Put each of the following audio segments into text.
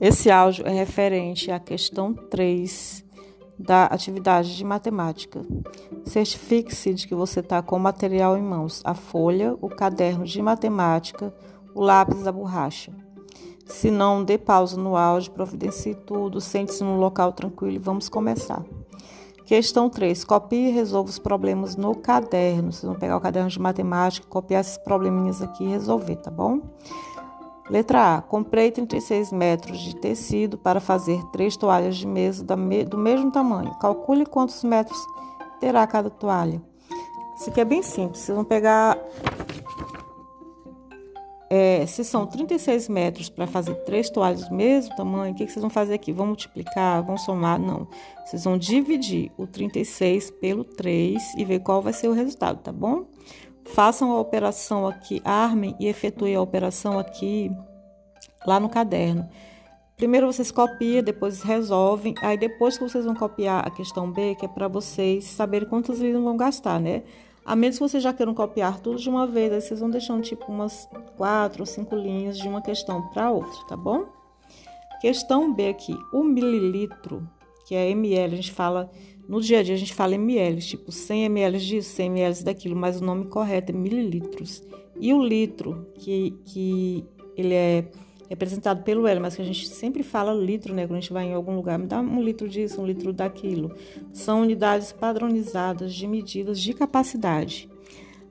Esse áudio é referente à questão 3 da atividade de matemática. Certifique-se de que você está com o material em mãos: a folha, o caderno de matemática, o lápis a borracha. Se não, dê pausa no áudio, providencie tudo, sente-se num local tranquilo e vamos começar. Questão 3. Copie e resolva os problemas no caderno. Vocês vão pegar o caderno de matemática, copiar esses probleminhas aqui e resolver, tá bom? Letra A. Comprei 36 metros de tecido para fazer três toalhas de mesa do mesmo tamanho. Calcule quantos metros terá cada toalha. Isso aqui é bem simples. Vocês vão pegar. É, se são 36 metros para fazer três toalhas do mesmo tamanho, o que, vocês vão fazer aqui? Vão multiplicar? Vão somar? Não. Vocês vão dividir o 36 pelo 3 e ver qual vai ser o resultado, tá bom? Façam a operação aqui, armem e efetuem a operação aqui lá no caderno. Primeiro vocês copiam, depois resolvem. Aí depois que vocês vão copiar a questão B, que é para vocês saberem quantas linhas vão gastar, né? A menos que vocês já queiram copiar tudo de uma vez, aí vocês vão deixando tipo umas quatro ou cinco linhas de uma questão para outra, tá bom? Questão B aqui, o mililitro, que é ml, a gente fala no dia a dia a gente fala ml, tipo 100 ml disso, 100 ml daquilo, mas o nome correto é mililitros. E o litro, que, que ele é representado pelo L, mas que a gente sempre fala litro, né? Quando a gente vai em algum lugar, me dá um litro disso, um litro daquilo. São unidades padronizadas de medidas de capacidade.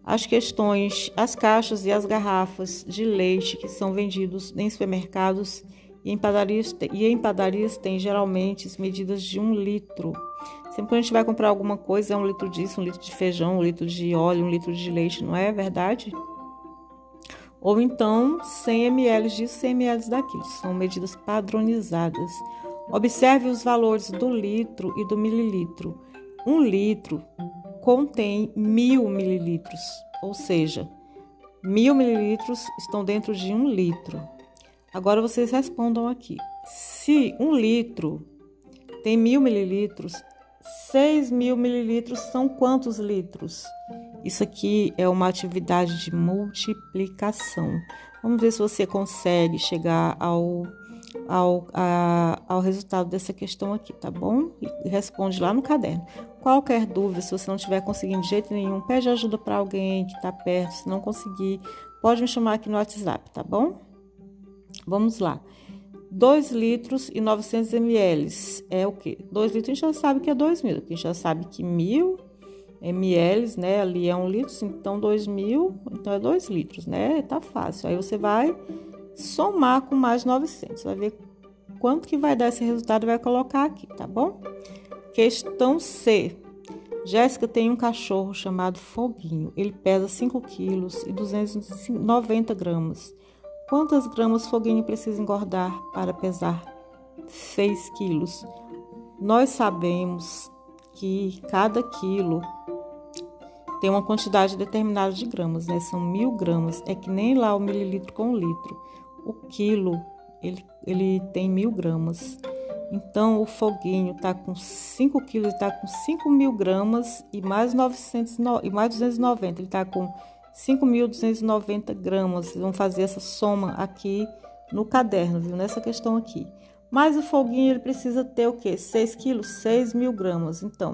As questões, as caixas e as garrafas de leite que são vendidos em supermercados e em padarias, e em padarias tem geralmente medidas de um litro. Sempre que a gente vai comprar alguma coisa, é um litro disso, um litro de feijão, um litro de óleo, um litro de leite, não é verdade? Ou então 100 ml disso, 100 ml daquilo. São medidas padronizadas. Observe os valores do litro e do mililitro. Um litro contém mil mililitros, ou seja, mil mililitros estão dentro de um litro. Agora vocês respondam aqui. Se um litro tem mil mililitros, 6 mil mililitros são quantos litros? Isso aqui é uma atividade de multiplicação. Vamos ver se você consegue chegar ao, ao, a, ao resultado dessa questão aqui, tá bom? E responde lá no caderno. Qualquer dúvida, se você não estiver conseguindo de jeito nenhum, pede ajuda para alguém que está perto. Se não conseguir, pode me chamar aqui no WhatsApp, tá bom? Vamos lá. 2 litros e 900 ml é o quê? 2 litros a gente já sabe que é 2 mil, a gente já sabe que mil ml, né? Ali é um litro, então 2 mil, então é 2 litros, né? Tá fácil. Aí você vai somar com mais 900, vai ver quanto que vai dar esse resultado vai colocar aqui, tá bom? Questão C. Jéssica tem um cachorro chamado Foguinho. Ele pesa 5 quilos e 290 gramas. Quantas gramas Foguinho precisa engordar para pesar 6 quilos? Nós sabemos que cada quilo tem uma quantidade determinada de gramas, né? São mil gramas. É que nem lá o mililitro com o litro. O quilo, ele, ele tem mil gramas. Então, o foguinho está com 5 quilos, está com 5 mil gramas e mais, 900, e mais 290. Ele está com 5.290 gramas. Vão fazer essa soma aqui no caderno, viu? Nessa questão aqui. Mas o foguinho ele precisa ter o quê? 6 quilos, 6 mil gramas. Então,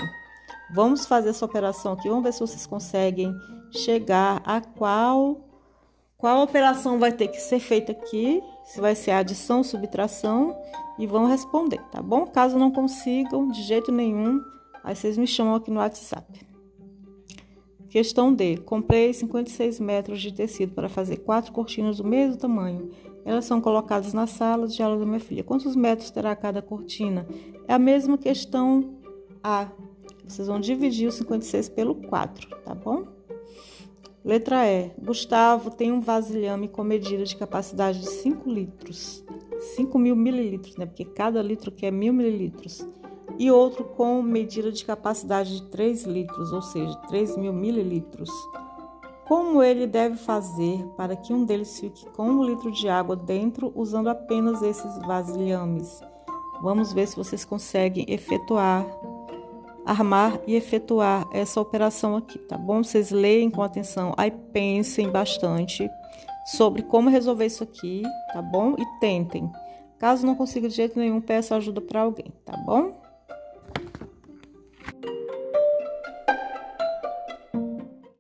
vamos fazer essa operação aqui. Vamos ver se vocês conseguem chegar a qual qual operação vai ter que ser feita aqui. Se vai ser adição, subtração e vão responder, tá bom? Caso não consigam de jeito nenhum, aí vocês me chamam aqui no WhatsApp. Questão D. Comprei 56 metros de tecido para fazer quatro cortinas do mesmo tamanho. Elas são colocadas na sala de aula da minha filha. Quantos metros terá cada cortina? É a mesma questão A. Vocês vão dividir os 56 pelo 4, tá bom? Letra E. Gustavo tem um vasilhame com medida de capacidade de 5 litros. 5 mil mililitros, né? Porque cada litro aqui é mil mililitros e outro com medida de capacidade de 3 litros, ou seja, 3 mil mililitros. Como ele deve fazer para que um deles fique com um litro de água dentro usando apenas esses vasilhames? Vamos ver se vocês conseguem efetuar, armar e efetuar essa operação aqui, tá bom? Vocês leem com atenção, aí pensem bastante sobre como resolver isso aqui, tá bom? E tentem. Caso não consiga de jeito nenhum, peça ajuda para alguém, tá bom?